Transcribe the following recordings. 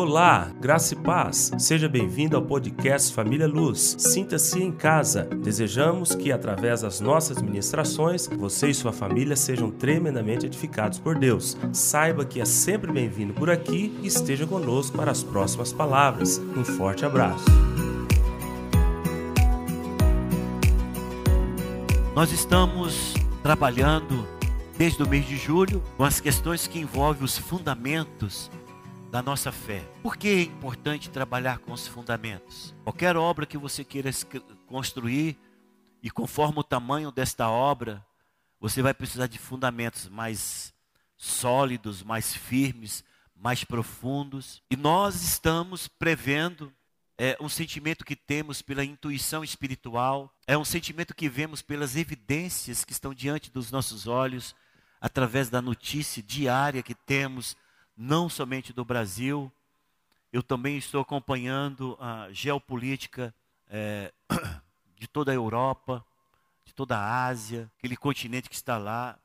Olá, graça e paz. Seja bem-vindo ao podcast Família Luz. Sinta-se em casa. Desejamos que, através das nossas ministrações, você e sua família sejam tremendamente edificados por Deus. Saiba que é sempre bem-vindo por aqui e esteja conosco para as próximas palavras. Um forte abraço. Nós estamos trabalhando desde o mês de julho com as questões que envolvem os fundamentos da nossa fé. Por que é importante trabalhar com os fundamentos? Qualquer obra que você queira construir, e conforme o tamanho desta obra, você vai precisar de fundamentos mais sólidos, mais firmes, mais profundos. E nós estamos prevendo é, um sentimento que temos pela intuição espiritual, é um sentimento que vemos pelas evidências que estão diante dos nossos olhos, através da notícia diária que temos não somente do Brasil, eu também estou acompanhando a geopolítica é, de toda a Europa, de toda a Ásia, aquele continente que está lá,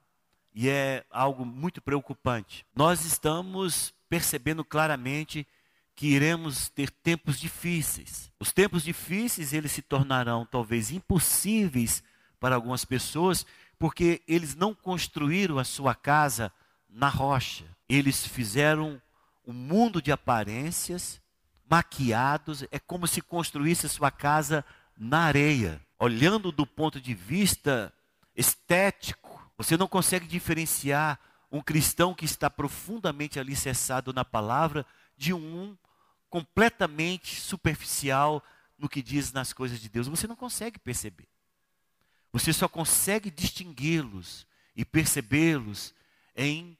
e é algo muito preocupante. Nós estamos percebendo claramente que iremos ter tempos difíceis. Os tempos difíceis eles se tornarão talvez impossíveis para algumas pessoas, porque eles não construíram a sua casa na rocha. Eles fizeram um mundo de aparências, maquiados, é como se construísse sua casa na areia. Olhando do ponto de vista estético, você não consegue diferenciar um cristão que está profundamente alicerçado na palavra de um completamente superficial no que diz nas coisas de Deus. Você não consegue perceber. Você só consegue distingui-los e percebê-los em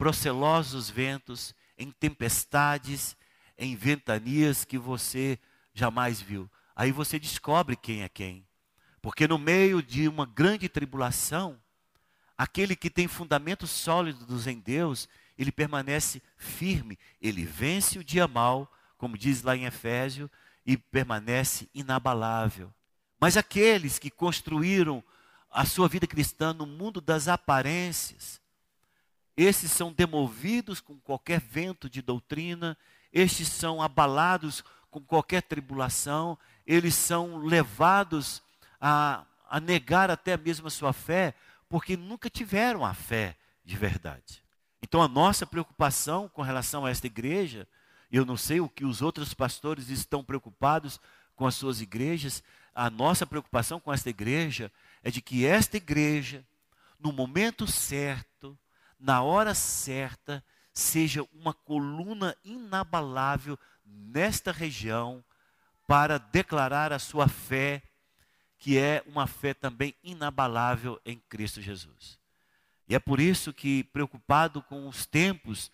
procelosos ventos, em tempestades, em ventanias que você jamais viu. Aí você descobre quem é quem. Porque no meio de uma grande tribulação, aquele que tem fundamentos sólidos em Deus, ele permanece firme, ele vence o dia mal, como diz lá em Efésio, e permanece inabalável. Mas aqueles que construíram a sua vida cristã no mundo das aparências, esses são demovidos com qualquer vento de doutrina, estes são abalados com qualquer tribulação, eles são levados a, a negar até mesmo a sua fé, porque nunca tiveram a fé de verdade. Então a nossa preocupação com relação a esta igreja, eu não sei o que os outros pastores estão preocupados com as suas igrejas, a nossa preocupação com esta igreja é de que esta igreja, no momento certo, na hora certa, seja uma coluna inabalável nesta região para declarar a sua fé, que é uma fé também inabalável em Cristo Jesus. E é por isso que, preocupado com os tempos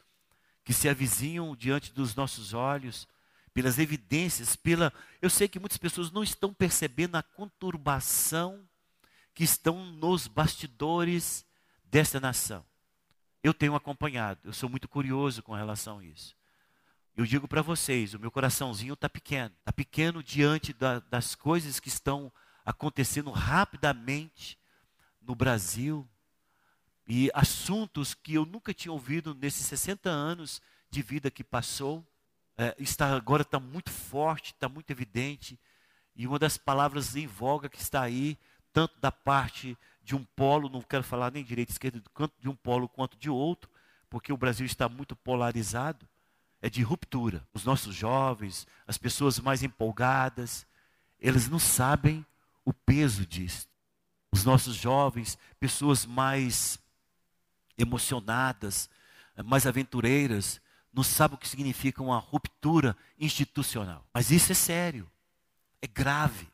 que se avizinham diante dos nossos olhos, pelas evidências, pela. Eu sei que muitas pessoas não estão percebendo a conturbação que estão nos bastidores desta nação eu tenho acompanhado. Eu sou muito curioso com relação a isso. Eu digo para vocês, o meu coraçãozinho está pequeno. Está pequeno diante da, das coisas que estão acontecendo rapidamente no Brasil. E assuntos que eu nunca tinha ouvido nesses 60 anos de vida que passou. É, está, agora está muito forte, está muito evidente. E uma das palavras em voga que está aí, tanto da parte de um polo, não quero falar nem direita esquerda, tanto de um polo quanto de outro, porque o Brasil está muito polarizado, é de ruptura. Os nossos jovens, as pessoas mais empolgadas, eles não sabem o peso disso. Os nossos jovens, pessoas mais emocionadas, mais aventureiras, não sabem o que significa uma ruptura institucional. Mas isso é sério, é grave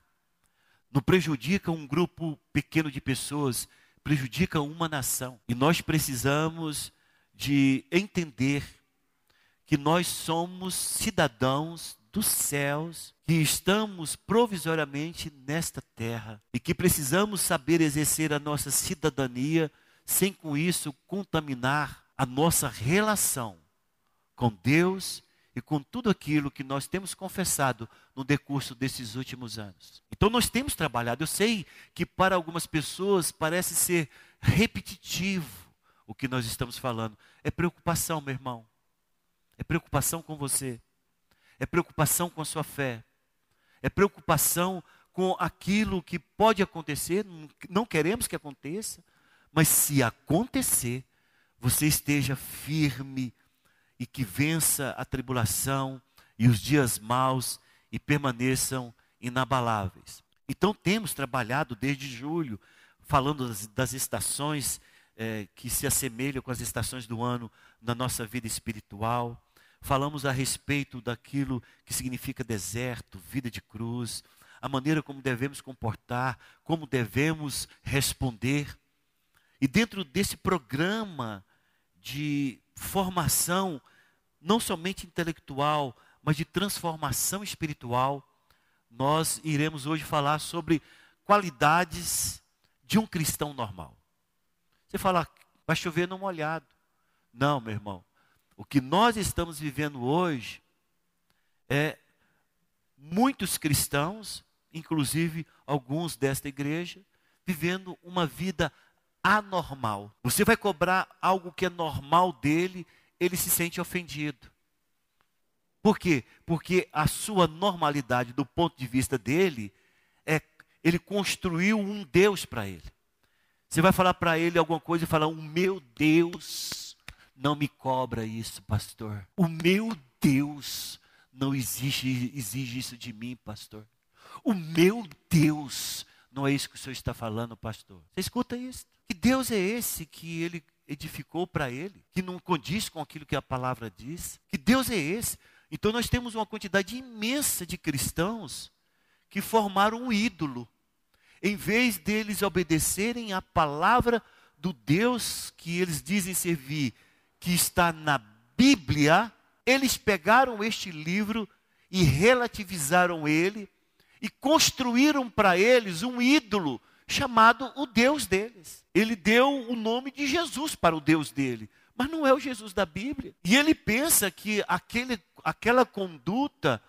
não prejudica um grupo pequeno de pessoas, prejudica uma nação. E nós precisamos de entender que nós somos cidadãos dos céus, que estamos provisoriamente nesta terra e que precisamos saber exercer a nossa cidadania sem com isso contaminar a nossa relação com Deus e com tudo aquilo que nós temos confessado no decurso desses últimos anos. Então nós temos trabalhado. Eu sei que para algumas pessoas parece ser repetitivo o que nós estamos falando. É preocupação, meu irmão. É preocupação com você. é preocupação com a sua fé, é preocupação com aquilo que pode acontecer, não queremos que aconteça, mas se acontecer, você esteja firme e que vença a tribulação e os dias maus e permaneçam inabaláveis. Então temos trabalhado desde julho, falando das, das estações é, que se assemelham com as estações do ano na nossa vida espiritual. Falamos a respeito daquilo que significa deserto, vida de cruz, a maneira como devemos comportar, como devemos responder. E dentro desse programa de formação, não somente intelectual, mas de transformação espiritual, nós iremos hoje falar sobre qualidades de um cristão normal. Você fala, vai chover no molhado. Não, meu irmão. O que nós estamos vivendo hoje é muitos cristãos, inclusive alguns desta igreja, vivendo uma vida anormal. Você vai cobrar algo que é normal dele, ele se sente ofendido. Por quê? Porque a sua normalidade, do ponto de vista dele, é ele construiu um Deus para ele. Você vai falar para ele alguma coisa e falar: O meu Deus não me cobra isso, pastor. O meu Deus não exige, exige isso de mim, pastor. O meu Deus não é isso que o senhor está falando, pastor. Você escuta isso? Que Deus é esse que ele edificou para ele, que não condiz com aquilo que a palavra diz? Que Deus é esse? Então nós temos uma quantidade imensa de cristãos que formaram um ídolo. Em vez deles obedecerem à palavra do Deus que eles dizem servir, que está na Bíblia, eles pegaram este livro e relativizaram ele e construíram para eles um ídolo chamado o Deus deles. Ele deu o nome de Jesus para o Deus dele, mas não é o Jesus da Bíblia. E ele pensa que aquele aquela conduta,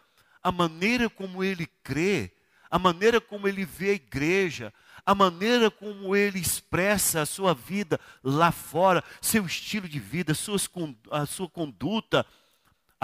a maneira como ele crê, a maneira como ele vê a igreja, a maneira como ele expressa a sua vida lá fora, seu estilo de vida, suas, a sua conduta,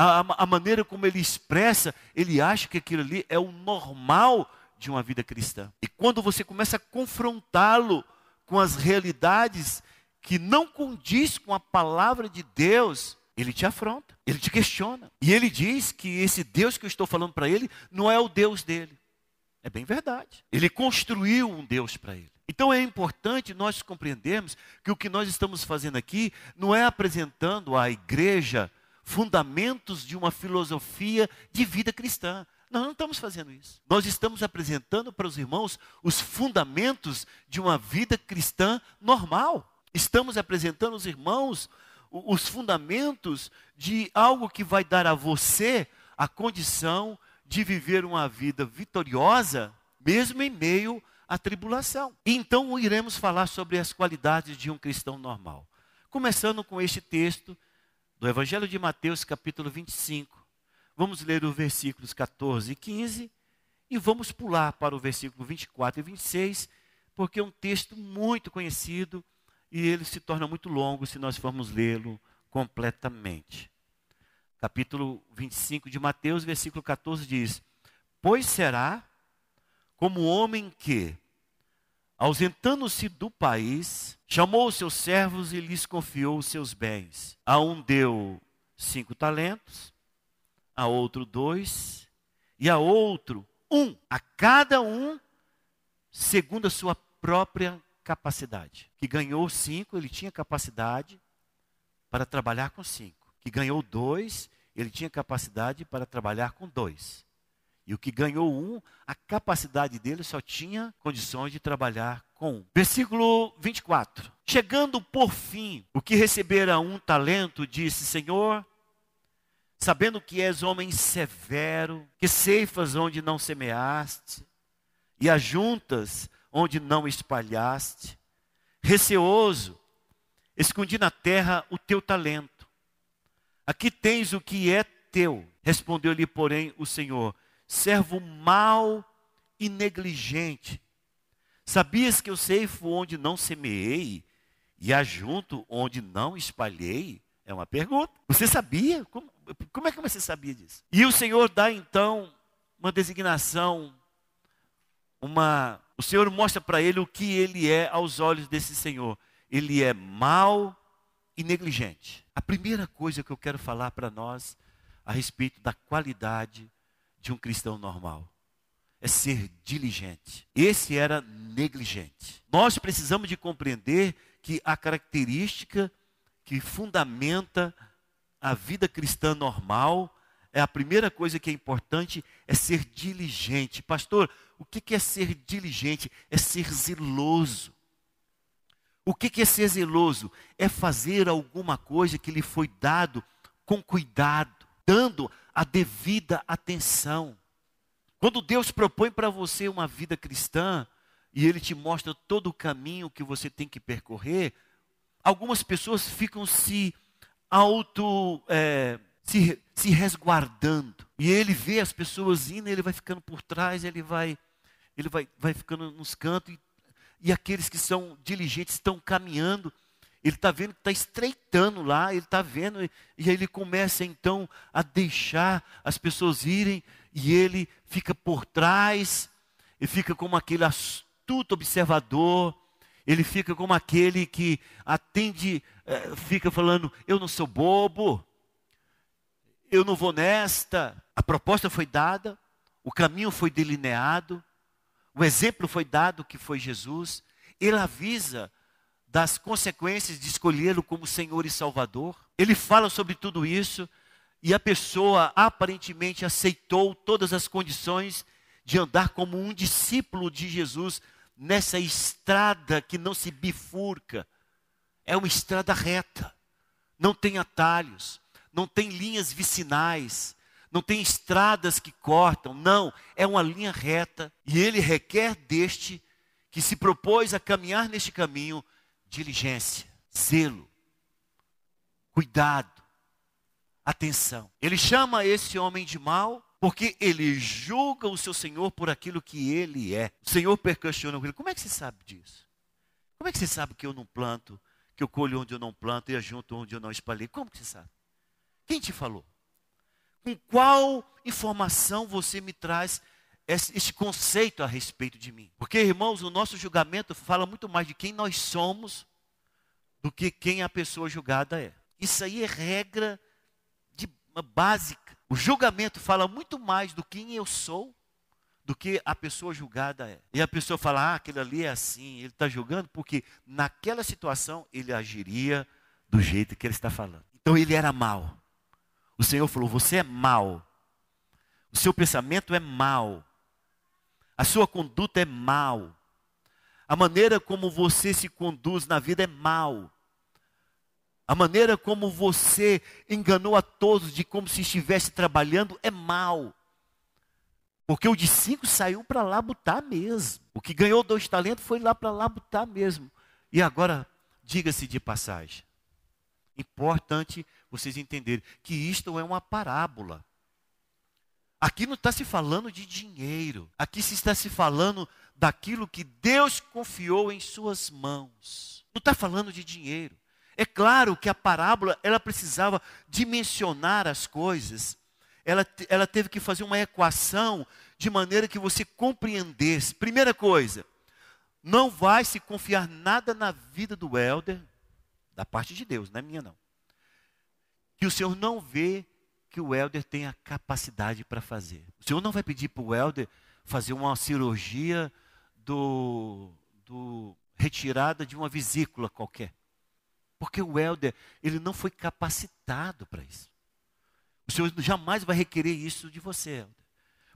a, a maneira como ele expressa, ele acha que aquilo ali é o normal de uma vida cristã. E quando você começa a confrontá-lo com as realidades que não condiz com a palavra de Deus, ele te afronta, ele te questiona. E ele diz que esse Deus que eu estou falando para ele não é o Deus dele. É bem verdade. Ele construiu um Deus para ele. Então é importante nós compreendermos que o que nós estamos fazendo aqui não é apresentando à igreja fundamentos de uma filosofia de vida cristã. Nós não estamos fazendo isso. Nós estamos apresentando para os irmãos os fundamentos de uma vida cristã normal. Estamos apresentando aos irmãos os fundamentos de algo que vai dar a você a condição de viver uma vida vitoriosa, mesmo em meio à tribulação. Então iremos falar sobre as qualidades de um cristão normal. Começando com este texto do Evangelho de Mateus, capítulo 25. Vamos ler os versículos 14 e 15 e vamos pular para o versículo 24 e 26, porque é um texto muito conhecido e ele se torna muito longo se nós formos lê-lo completamente. Capítulo 25 de Mateus, versículo 14 diz: Pois será como o homem que, ausentando-se do país, chamou os seus servos e lhes confiou os seus bens. A um deu cinco talentos, a outro dois, e a outro um, a cada um segundo a sua própria capacidade. Que ganhou cinco, ele tinha capacidade para trabalhar com cinco. Que ganhou dois, ele tinha capacidade para trabalhar com dois. E o que ganhou um, a capacidade dele só tinha condições de trabalhar com um. Versículo 24. Chegando por fim, o que recebera um talento, disse: Senhor, sabendo que és homem severo, que ceifas onde não semeaste, e ajuntas onde não espalhaste. Receoso, escondi na terra o teu talento. Aqui tens o que é teu. Respondeu-lhe, porém, o Senhor: servo mau e negligente. Sabias que eu ceifo onde não semeei e ajunto onde não espalhei? É uma pergunta. Você sabia? Como? Como é que você sabia disso? E o Senhor dá então uma designação, uma. O Senhor mostra para ele o que ele é aos olhos desse Senhor. Ele é mau e negligente. A primeira coisa que eu quero falar para nós a respeito da qualidade de um cristão normal é ser diligente. Esse era negligente. Nós precisamos de compreender que a característica que fundamenta a vida cristã normal é a primeira coisa que é importante é ser diligente. Pastor, o que é ser diligente? É ser zeloso. O que é ser zeloso? É fazer alguma coisa que lhe foi dado com cuidado, dando a devida atenção. Quando Deus propõe para você uma vida cristã e Ele te mostra todo o caminho que você tem que percorrer, algumas pessoas ficam se auto é, se, se resguardando. E ele vê as pessoas indo, ele vai ficando por trás, ele vai, ele vai, vai ficando nos cantos. E, e aqueles que são diligentes estão caminhando. Ele está vendo que está estreitando lá, ele está vendo, e, aí ele começa então a deixar as pessoas irem, e ele fica por trás, e fica como aquele astuto observador, ele fica como aquele que atende, é, fica falando: Eu não sou bobo, eu não vou nesta. A proposta foi dada, o caminho foi delineado, o exemplo foi dado que foi Jesus. Ele avisa das consequências de escolhê-lo como Senhor e Salvador. Ele fala sobre tudo isso e a pessoa aparentemente aceitou todas as condições de andar como um discípulo de Jesus nessa estrada que não se bifurca. É uma estrada reta, não tem atalhos, não tem linhas vicinais, não tem estradas que cortam, não, é uma linha reta e ele requer deste que se propôs a caminhar neste caminho diligência, zelo, cuidado, atenção. Ele chama esse homem de mal porque ele julga o seu Senhor por aquilo que ele é. O Senhor perquestiona ele: como é que você sabe disso? Como é que você sabe que eu não planto, que eu colho onde eu não planto e ajunto onde eu não espalhei? Como que você sabe? Quem te falou? Com qual informação você me traz esse conceito a respeito de mim? Porque, irmãos, o nosso julgamento fala muito mais de quem nós somos do que quem a pessoa julgada é. Isso aí é regra de, básica. O julgamento fala muito mais do quem eu sou do que a pessoa julgada é. E a pessoa fala, ah, aquele ali é assim, ele está julgando porque naquela situação ele agiria do jeito que ele está falando. Então ele era mal. O Senhor falou: Você é mal. O seu pensamento é mal. A sua conduta é mal. A maneira como você se conduz na vida é mal. A maneira como você enganou a todos de como se estivesse trabalhando é mal. Porque o de cinco saiu para lá botar mesmo. O que ganhou dois talentos foi lá para lá botar mesmo. E agora, diga-se de passagem. Importante vocês entenderem que isto é uma parábola. Aqui não está se falando de dinheiro. Aqui se está se falando daquilo que Deus confiou em suas mãos. Não está falando de dinheiro. É claro que a parábola ela precisava dimensionar as coisas. Ela, ela teve que fazer uma equação de maneira que você compreendesse. Primeira coisa, não vai se confiar nada na vida do elder, da parte de Deus, não é minha não que o Senhor não vê que o Helder tem a capacidade para fazer. O Senhor não vai pedir para o Helder fazer uma cirurgia do, do retirada de uma vesícula qualquer. Porque o Helder, ele não foi capacitado para isso. O Senhor jamais vai requerer isso de você, Helder.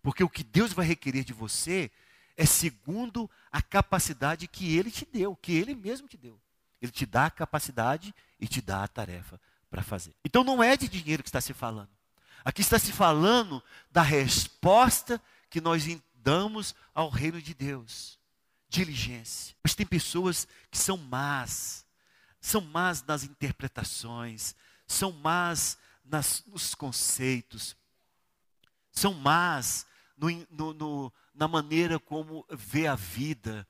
Porque o que Deus vai requerer de você é segundo a capacidade que Ele te deu, que Ele mesmo te deu. Ele te dá a capacidade e te dá a tarefa para fazer. Então não é de dinheiro que está se falando. Aqui está se falando da resposta que nós damos ao reino de Deus. Diligência. Mas tem pessoas que são más, são más nas interpretações, são más nas, nos conceitos, são más no, no, no, na maneira como vê a vida,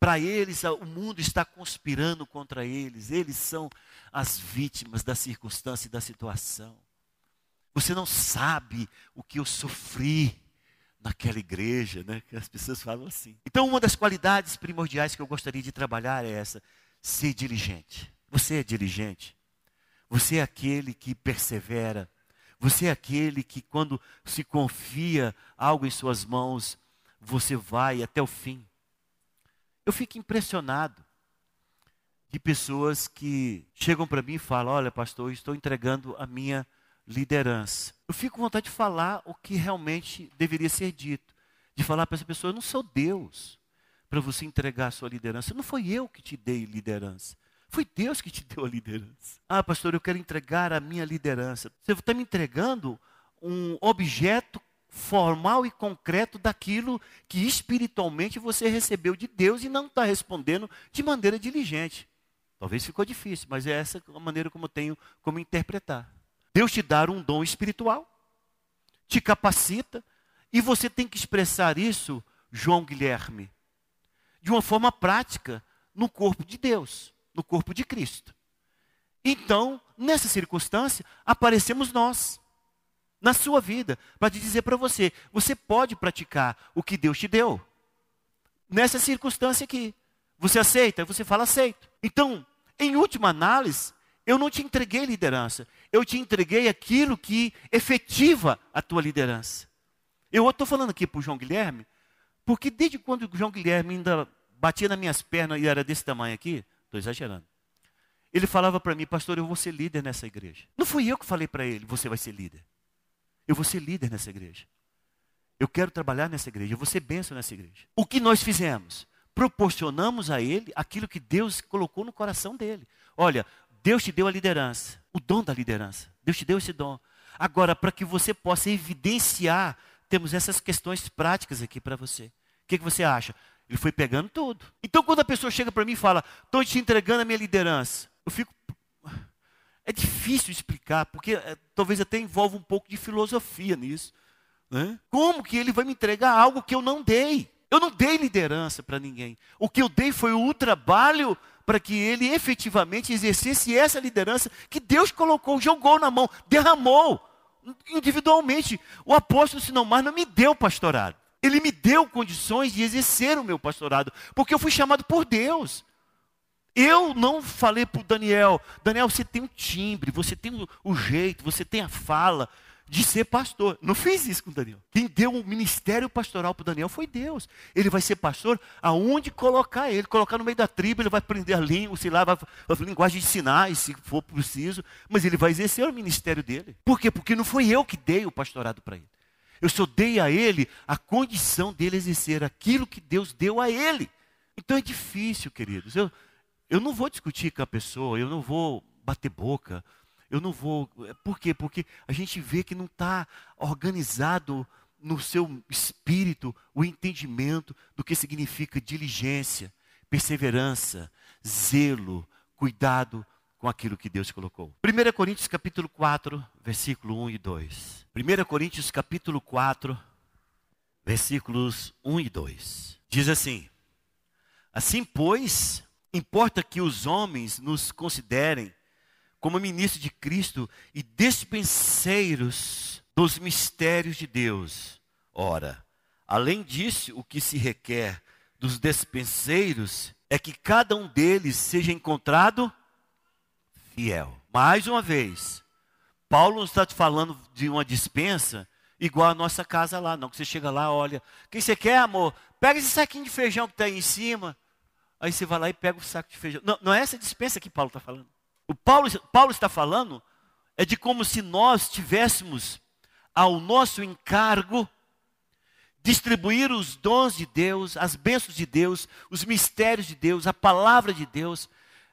para eles, o mundo está conspirando contra eles. Eles são as vítimas da circunstância e da situação. Você não sabe o que eu sofri naquela igreja, né? Que as pessoas falam assim. Então, uma das qualidades primordiais que eu gostaria de trabalhar é essa: ser diligente. Você é diligente. Você é aquele que persevera. Você é aquele que, quando se confia algo em suas mãos, você vai até o fim. Eu fico impressionado de pessoas que chegam para mim e falam: Olha, pastor, eu estou entregando a minha liderança. Eu fico com vontade de falar o que realmente deveria ser dito. De falar para essa pessoa: Eu não sou Deus para você entregar a sua liderança. Não foi eu que te dei liderança. Foi Deus que te deu a liderança. Ah, pastor, eu quero entregar a minha liderança. Você está me entregando um objeto formal e concreto daquilo que espiritualmente você recebeu de Deus e não está respondendo de maneira diligente. Talvez ficou difícil, mas é essa a maneira como eu tenho como interpretar. Deus te dá um dom espiritual, te capacita, e você tem que expressar isso, João Guilherme, de uma forma prática no corpo de Deus no corpo de Cristo. Então, nessa circunstância, aparecemos nós, na sua vida, para te dizer para você: você pode praticar o que Deus te deu. Nessa circunstância aqui. Você aceita? Você fala aceito. Então, em última análise, eu não te entreguei liderança. Eu te entreguei aquilo que efetiva a tua liderança. Eu estou falando aqui para o João Guilherme, porque desde quando o João Guilherme ainda batia nas minhas pernas e era desse tamanho aqui, Estou exagerando. Ele falava para mim, pastor, eu vou ser líder nessa igreja. Não fui eu que falei para ele, você vai ser líder. Eu vou ser líder nessa igreja. Eu quero trabalhar nessa igreja, eu vou ser bênção nessa igreja. O que nós fizemos? Proporcionamos a ele aquilo que Deus colocou no coração dele. Olha, Deus te deu a liderança, o dom da liderança. Deus te deu esse dom. Agora, para que você possa evidenciar, temos essas questões práticas aqui para você. O que, que você acha? Ele foi pegando tudo. Então, quando a pessoa chega para mim e fala, estou te entregando a minha liderança, eu fico. É difícil explicar, porque é, talvez até envolva um pouco de filosofia nisso. Né? Como que ele vai me entregar algo que eu não dei? Eu não dei liderança para ninguém. O que eu dei foi o trabalho para que ele efetivamente exercesse essa liderança que Deus colocou, jogou na mão, derramou individualmente. O apóstolo, se não me deu pastorado. Ele me deu condições de exercer o meu pastorado, porque eu fui chamado por Deus. Eu não falei para o Daniel, Daniel, você tem um timbre, você tem o, jeito, você tem a fala de ser pastor. Não fiz isso com o Daniel. Quem deu um ministério pastoral para o Daniel foi Deus. Ele vai ser pastor aonde colocar ele. Colocar no meio da tribo, ele vai aprender a língua, sei lá, vai, vai linguagem de sinais, se for preciso. Mas ele vai exercer o ministério dele. Por quê? Porque não foi eu que dei o pastorado para ele. Eu só dei a ele a condição dele exercer aquilo que Deus deu a ele. Então é difícil, queridos. Eu, eu não vou discutir com a pessoa, eu não vou bater boca, eu não vou. Por quê? Porque a gente vê que não está organizado no seu espírito o entendimento do que significa diligência, perseverança, zelo, cuidado com aquilo que Deus colocou. 1 Coríntios capítulo 4, versículo 1 e 2. 1 Coríntios capítulo 4, versículos 1 e 2. Diz assim: Assim, pois, importa que os homens nos considerem como ministros de Cristo e despenseiros dos mistérios de Deus. Ora, além disso, o que se requer dos despenseiros é que cada um deles seja encontrado fiel. Mais uma vez, Paulo não está te falando de uma dispensa igual a nossa casa lá, não. Que você chega lá, olha, quem você quer, amor? Pega esse saquinho de feijão que está aí em cima. Aí você vai lá e pega o saco de feijão. Não, não é essa dispensa que Paulo está falando. O Paulo, Paulo está falando é de como se nós tivéssemos ao nosso encargo distribuir os dons de Deus, as bênçãos de Deus, os mistérios de Deus, a palavra de Deus.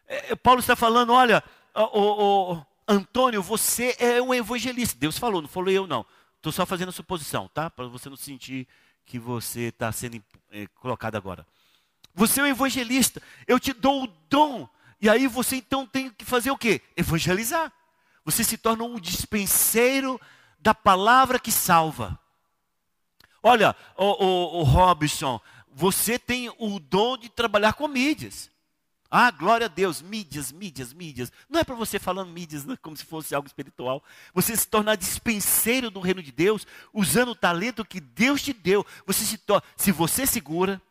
É, Paulo está falando, olha, o, o, Antônio, você é um evangelista. Deus falou, não falou eu não. Estou só fazendo a suposição, tá? Para você não sentir que você está sendo é, colocado agora. Você é um evangelista. Eu te dou o dom. E aí você então tem que fazer o quê? Evangelizar. Você se torna um dispenseiro da palavra que salva. Olha, o, o, Robson, você tem o dom de trabalhar com mídias. Ah, glória a Deus, mídias, mídias, mídias. Não é para você falando mídias né, como se fosse algo espiritual. Você se tornar dispenseiro do reino de Deus, usando o talento que Deus te deu. Você se torna, se você segura,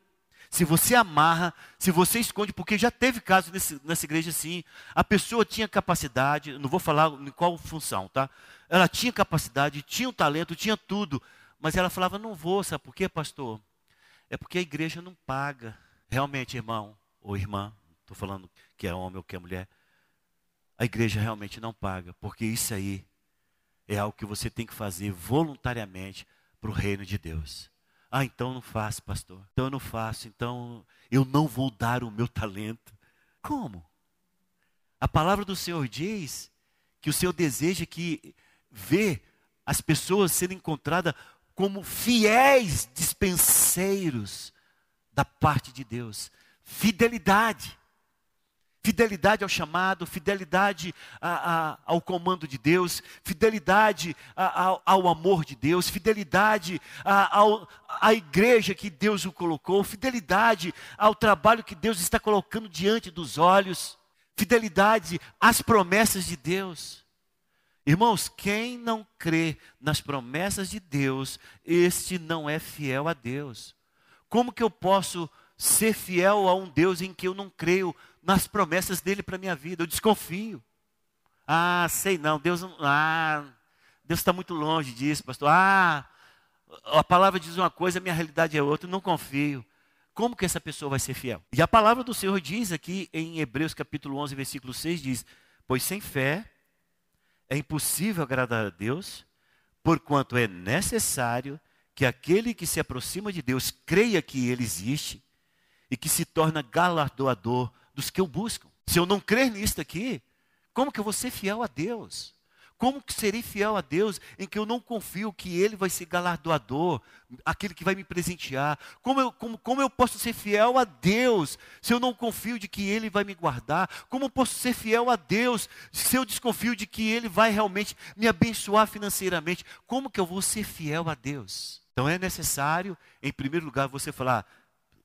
se você amarra, se você esconde, porque já teve caso nesse, nessa igreja assim, a pessoa tinha capacidade, não vou falar em qual função, tá? Ela tinha capacidade, tinha um talento, tinha tudo, mas ela falava, não vou, sabe por quê, pastor? É porque a igreja não paga. Realmente, irmão ou irmã, estou falando que é homem ou que é mulher, a igreja realmente não paga, porque isso aí é algo que você tem que fazer voluntariamente para o reino de Deus. Ah, então não faço, pastor. Então eu não faço, então eu não vou dar o meu talento. Como? A palavra do Senhor diz que o Senhor deseja que vê as pessoas sendo encontradas como fiéis dispenseiros da parte de Deus. Fidelidade. Fidelidade ao chamado, fidelidade a, a, ao comando de Deus, fidelidade a, ao amor de Deus, fidelidade à igreja que Deus o colocou, fidelidade ao trabalho que Deus está colocando diante dos olhos, fidelidade às promessas de Deus. Irmãos, quem não crê nas promessas de Deus, este não é fiel a Deus. Como que eu posso ser fiel a um Deus em que eu não creio nas promessas dele para a minha vida. Eu desconfio. Ah, sei não, Deus. Ah, Deus está muito longe disso, pastor. Ah, a palavra diz uma coisa, a minha realidade é outra, não confio. Como que essa pessoa vai ser fiel? E a palavra do Senhor diz aqui em Hebreus capítulo 11, versículo 6 diz: "Pois sem fé é impossível agradar a Deus, porquanto é necessário que aquele que se aproxima de Deus creia que ele existe e que se torna galardoador dos que o buscam. Se eu não crer nisto aqui, como que eu vou ser fiel a Deus? Como que serei fiel a Deus em que eu não confio que Ele vai ser galardoador, aquele que vai me presentear? Como eu, como, como eu posso ser fiel a Deus se eu não confio de que Ele vai me guardar? Como eu posso ser fiel a Deus se eu desconfio de que Ele vai realmente me abençoar financeiramente? Como que eu vou ser fiel a Deus? Então é necessário, em primeiro lugar, você falar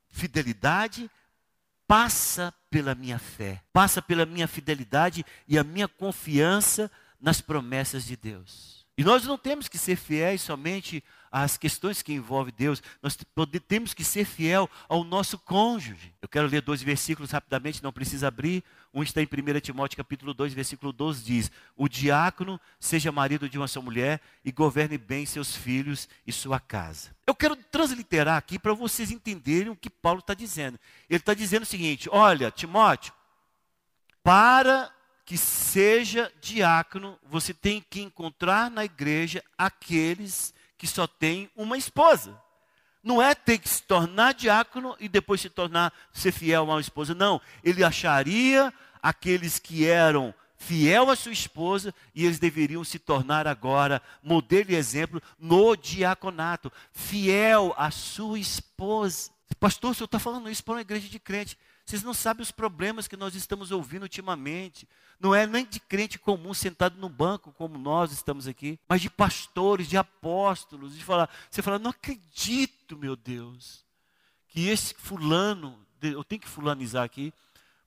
fidelidade passa pela minha fé, passa pela minha fidelidade e a minha confiança nas promessas de Deus. E nós não temos que ser fiéis somente às questões que envolvem Deus, nós temos que ser fiel ao nosso cônjuge. Eu quero ler dois versículos rapidamente, não precisa abrir. Um está em 1 Timóteo capítulo 2, versículo 12, diz: O diácono seja marido de uma só mulher e governe bem seus filhos e sua casa. Eu quero transliterar aqui para vocês entenderem o que Paulo está dizendo. Ele está dizendo o seguinte: olha, Timóteo, para que seja diácono, você tem que encontrar na igreja aqueles que só têm uma esposa. Não é ter que se tornar diácono e depois se tornar ser fiel a uma esposa. Não, ele acharia aqueles que eram fiel à sua esposa e eles deveriam se tornar agora modelo e exemplo no diaconato, fiel à sua esposa. Pastor, o senhor está falando isso para uma igreja de crente. Vocês não sabem os problemas que nós estamos ouvindo ultimamente. Não é nem de crente comum sentado no banco, como nós estamos aqui, mas de pastores, de apóstolos, de falar. Você fala, não acredito, meu Deus, que esse fulano, eu tenho que fulanizar aqui,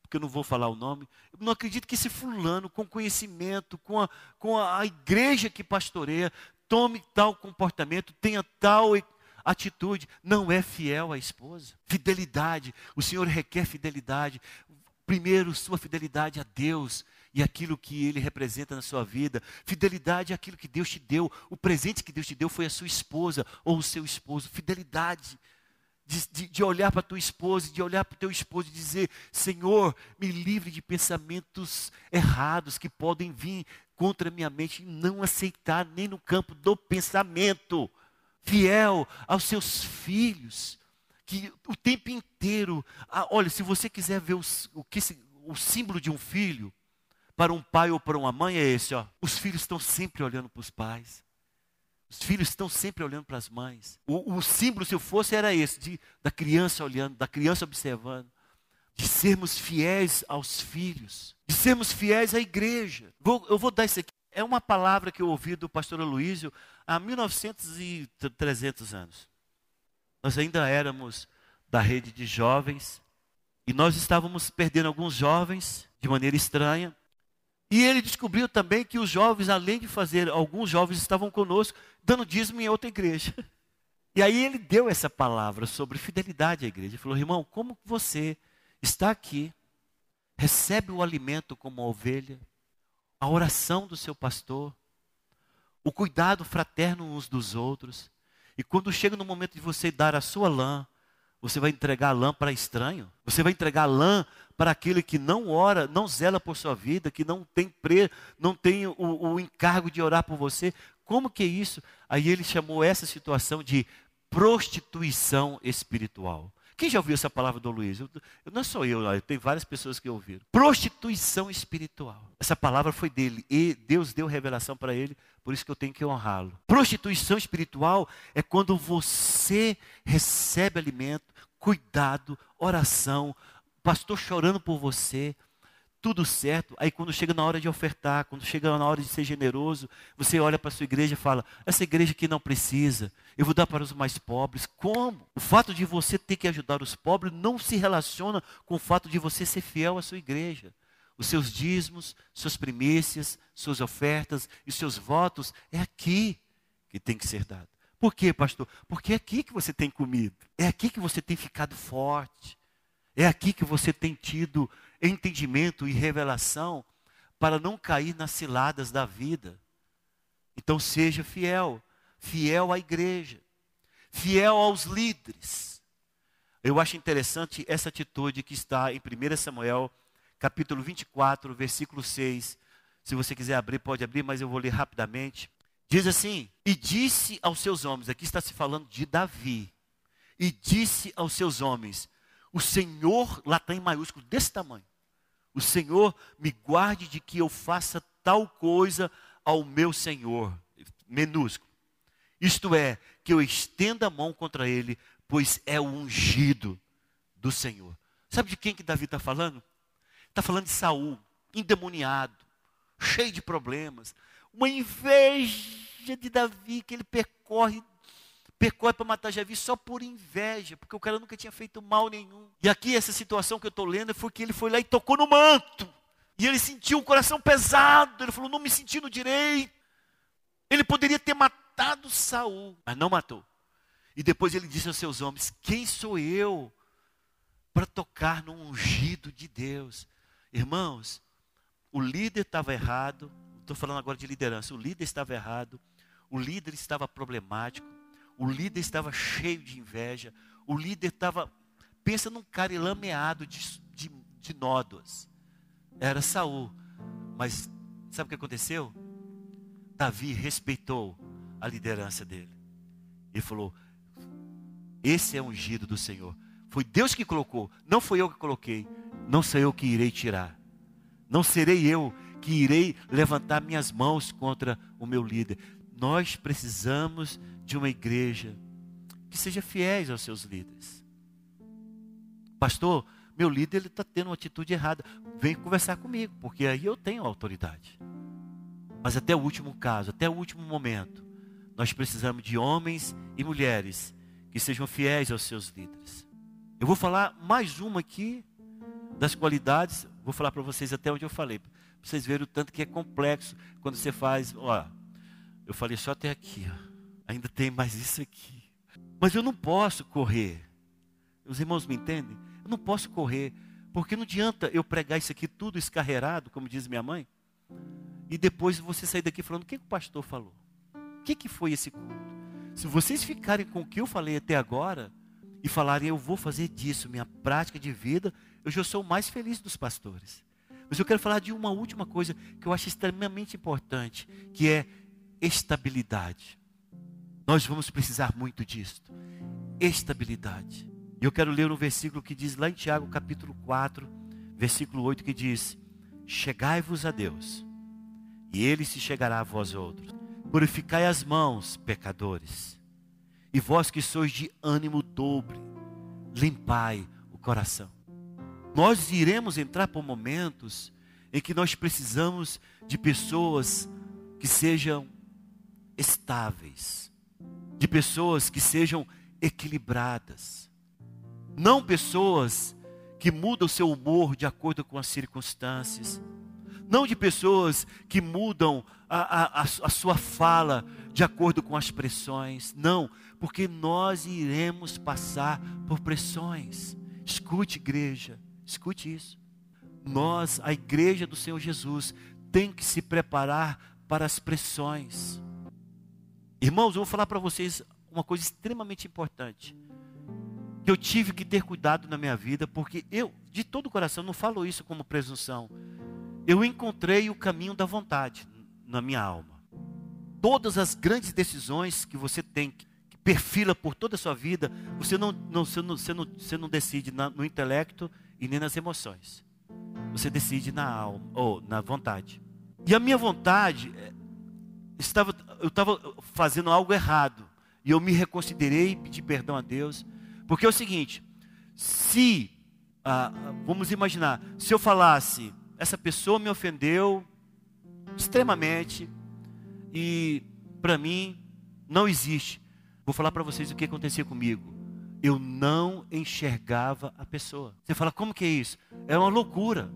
porque eu não vou falar o nome. Eu não acredito que esse fulano, com conhecimento, com a, com a igreja que pastoreia, tome tal comportamento, tenha tal atitude, não é fiel à esposa. Fidelidade, o Senhor requer fidelidade. Primeiro, sua fidelidade a Deus e aquilo que Ele representa na sua vida. Fidelidade é aquilo que Deus te deu. O presente que Deus te deu foi a sua esposa ou o seu esposo. Fidelidade. De, de, de olhar para tua esposa, de olhar para o teu esposo e dizer: Senhor, me livre de pensamentos errados que podem vir contra a minha mente e não aceitar nem no campo do pensamento. Fiel aos seus filhos, que o tempo inteiro, ah, olha, se você quiser ver os, o, que, o símbolo de um filho, para um pai ou para uma mãe é esse, ó. Os filhos estão sempre olhando para os pais. Os filhos estão sempre olhando para as mães. O, o, símbolo, se eu fosse, era esse, de, da criança olhando, da criança observando. De sermos fiéis aos filhos. De sermos fiéis à igreja. Vou, eu vou dar isso aqui. É uma palavra que eu ouvi do pastor Aloysio há 1900 e 300 anos. Nós ainda éramos da rede de jovens E nós estávamos perdendo alguns jovens de maneira estranha. E ele descobriu também que os jovens, além de fazer, alguns jovens estavam conosco, dando dízimo em outra igreja. E aí ele deu essa palavra sobre fidelidade à igreja. Ele falou, irmão, como você está aqui, recebe o alimento como ovelha, a oração do seu pastor, o cuidado fraterno uns dos outros, e quando chega no momento de você dar a sua lã, você vai entregar a lã para estranho? Você vai entregar a lã para aquele que não ora, não zela por sua vida, que não tem pre, não tem o, o encargo de orar por você? Como que é isso? Aí ele chamou essa situação de prostituição espiritual. Quem já ouviu essa palavra do Luiz? Eu, não sou eu, tem várias pessoas que ouviram. Prostituição espiritual. Essa palavra foi dele e Deus deu revelação para ele, por isso que eu tenho que honrá-lo. Prostituição espiritual é quando você recebe alimento, cuidado, oração, pastor chorando por você, tudo certo. Aí quando chega na hora de ofertar, quando chega na hora de ser generoso, você olha para sua igreja e fala: essa igreja que não precisa, eu vou dar para os mais pobres. Como? O fato de você ter que ajudar os pobres não se relaciona com o fato de você ser fiel à sua igreja. Os seus dízimos, suas primícias, suas ofertas e seus votos é aqui que tem que ser dado. Por quê, pastor? Porque é aqui que você tem comido. É aqui que você tem ficado forte. É aqui que você tem tido entendimento e revelação para não cair nas ciladas da vida. Então seja fiel, fiel à igreja, fiel aos líderes. Eu acho interessante essa atitude que está em 1 Samuel, capítulo 24, versículo 6. Se você quiser abrir, pode abrir, mas eu vou ler rapidamente. Diz assim: E disse aos seus homens, aqui está se falando de Davi, e disse aos seus homens: o Senhor, lá está em maiúsculo, desse tamanho. O Senhor me guarde de que eu faça tal coisa ao meu Senhor, minúsculo. Isto é, que eu estenda a mão contra ele, pois é o ungido do Senhor. Sabe de quem que Davi está falando? Está falando de Saul, endemoniado, cheio de problemas, uma inveja de Davi que ele percorre pecou para matar Javi só por inveja, porque o cara nunca tinha feito mal nenhum. E aqui essa situação que eu estou lendo foi que ele foi lá e tocou no manto. E ele sentiu o coração pesado. Ele falou: não me sentindo direito. Ele poderia ter matado Saul, mas não matou. E depois ele disse aos seus homens: Quem sou eu para tocar no ungido de Deus? Irmãos, o líder estava errado. Estou falando agora de liderança. O líder estava errado. O líder estava problemático. O líder estava cheio de inveja. O líder estava. Pensa num cara lameado de, de, de nódoas. Era Saul. Mas sabe o que aconteceu? Davi respeitou a liderança dele. Ele falou: Esse é ungido do Senhor. Foi Deus que colocou, não foi eu que coloquei. Não sou eu que irei tirar. Não serei eu que irei levantar minhas mãos contra o meu líder. Nós precisamos de uma igreja que seja fiéis aos seus líderes. Pastor, meu líder está tendo uma atitude errada. Vem conversar comigo, porque aí eu tenho autoridade. Mas até o último caso, até o último momento, nós precisamos de homens e mulheres que sejam fiéis aos seus líderes. Eu vou falar mais uma aqui das qualidades, vou falar para vocês até onde eu falei, para vocês verem o tanto que é complexo quando você faz, ó, eu falei só até aqui, ó ainda tem mais isso aqui. Mas eu não posso correr. Os irmãos me entendem? Eu não posso correr, porque não adianta eu pregar isso aqui tudo escarreirado, como diz minha mãe, e depois você sair daqui falando: o que, que o pastor falou? O que, que foi esse culto? Se vocês ficarem com o que eu falei até agora, e falarem, eu vou fazer disso minha prática de vida, eu já sou o mais feliz dos pastores. Mas eu quero falar de uma última coisa que eu acho extremamente importante, que é estabilidade. Nós vamos precisar muito disto. Estabilidade. E eu quero ler um versículo que diz lá em Tiago, capítulo 4, versículo 8, que diz: Chegai-vos a Deus, e ele se chegará a vós outros. Purificai as mãos, pecadores, e vós que sois de ânimo dobre, limpai o coração. Nós iremos entrar por momentos em que nós precisamos de pessoas que sejam estáveis, de pessoas que sejam equilibradas, não pessoas que mudam seu humor de acordo com as circunstâncias. Não de pessoas que mudam a, a, a sua fala de acordo com as pressões. Não, porque nós iremos passar por pressões. Escute, igreja, escute isso. Nós, a igreja do Senhor Jesus, tem que se preparar para as pressões. Irmãos, eu vou falar para vocês uma coisa extremamente importante. Que eu tive que ter cuidado na minha vida, porque eu, de todo o coração, não falo isso como presunção. Eu encontrei o caminho da vontade na minha alma. Todas as grandes decisões que você tem, que perfila por toda a sua vida, você não, não, você não, você não, você não decide na, no intelecto e nem nas emoções. Você decide na alma, ou na vontade. E a minha vontade, eh, estava, eu estava fazendo algo errado. E eu me reconsiderei e pedi perdão a Deus. Porque é o seguinte: se, ah, vamos imaginar, se eu falasse, essa pessoa me ofendeu extremamente, e para mim não existe. Vou falar para vocês o que acontecia comigo. Eu não enxergava a pessoa. Você fala, como que é isso? É uma loucura.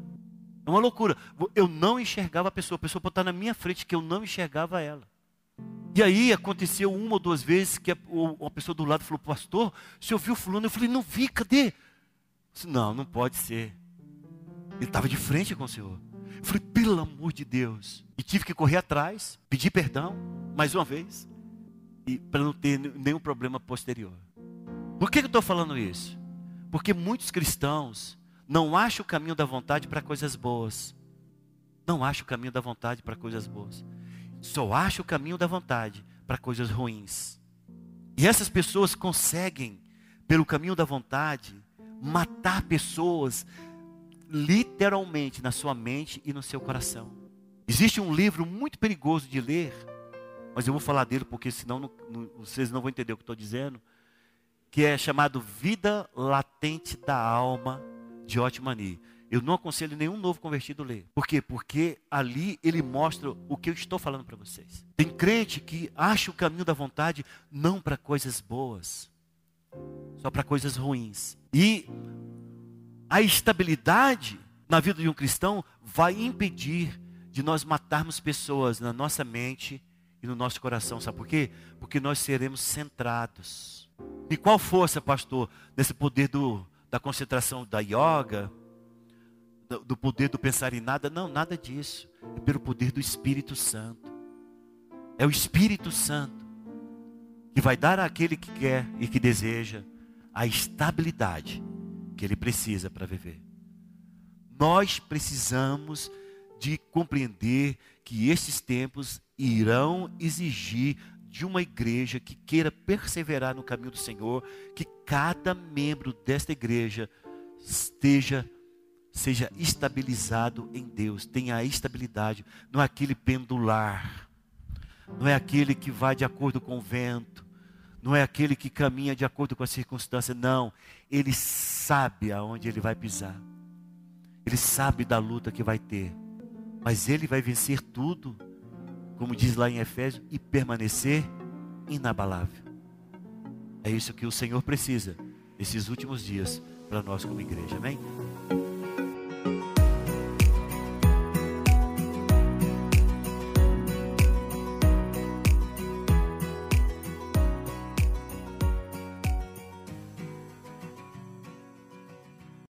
É uma loucura. Eu não enxergava a pessoa. A pessoa pode estar na minha frente que eu não enxergava ela. E aí aconteceu uma ou duas vezes que a, a pessoa do lado falou, pastor, você ouviu fulano? Eu falei, não vi, cadê? Disse, não, não pode ser. Ele estava de frente com o Senhor. Eu falei, pelo amor de Deus. E tive que correr atrás, pedir perdão, mais uma vez. Para não ter nenhum problema posterior. Por que eu estou falando isso? Porque muitos cristãos não acha o caminho da vontade para coisas boas. Não acha o caminho da vontade para coisas boas. Só acha o caminho da vontade para coisas ruins. E essas pessoas conseguem, pelo caminho da vontade, matar pessoas literalmente na sua mente e no seu coração. Existe um livro muito perigoso de ler, mas eu vou falar dele porque senão não, não, vocês não vão entender o que estou dizendo, que é chamado Vida Latente da Alma, de Otmani. Eu não aconselho nenhum novo convertido a ler. Por quê? Porque ali ele mostra o que eu estou falando para vocês. Tem crente que acha o caminho da vontade não para coisas boas, só para coisas ruins. E a estabilidade na vida de um cristão vai impedir de nós matarmos pessoas na nossa mente e no nosso coração. Sabe por quê? Porque nós seremos centrados. E qual força, pastor, nesse poder do da concentração da yoga, do, do poder do pensar em nada. Não, nada disso. É pelo poder do Espírito Santo. É o Espírito Santo que vai dar àquele que quer e que deseja a estabilidade que ele precisa para viver. Nós precisamos de compreender que esses tempos irão exigir de uma igreja que queira perseverar no caminho do Senhor, que cada membro desta igreja esteja seja estabilizado em Deus, tenha a estabilidade, não é aquele pendular, não é aquele que vai de acordo com o vento, não é aquele que caminha de acordo com a circunstância, não, ele sabe aonde ele vai pisar, ele sabe da luta que vai ter, mas ele vai vencer tudo como diz lá em Efésios, e permanecer inabalável. É isso que o Senhor precisa nesses últimos dias para nós como igreja. Amém?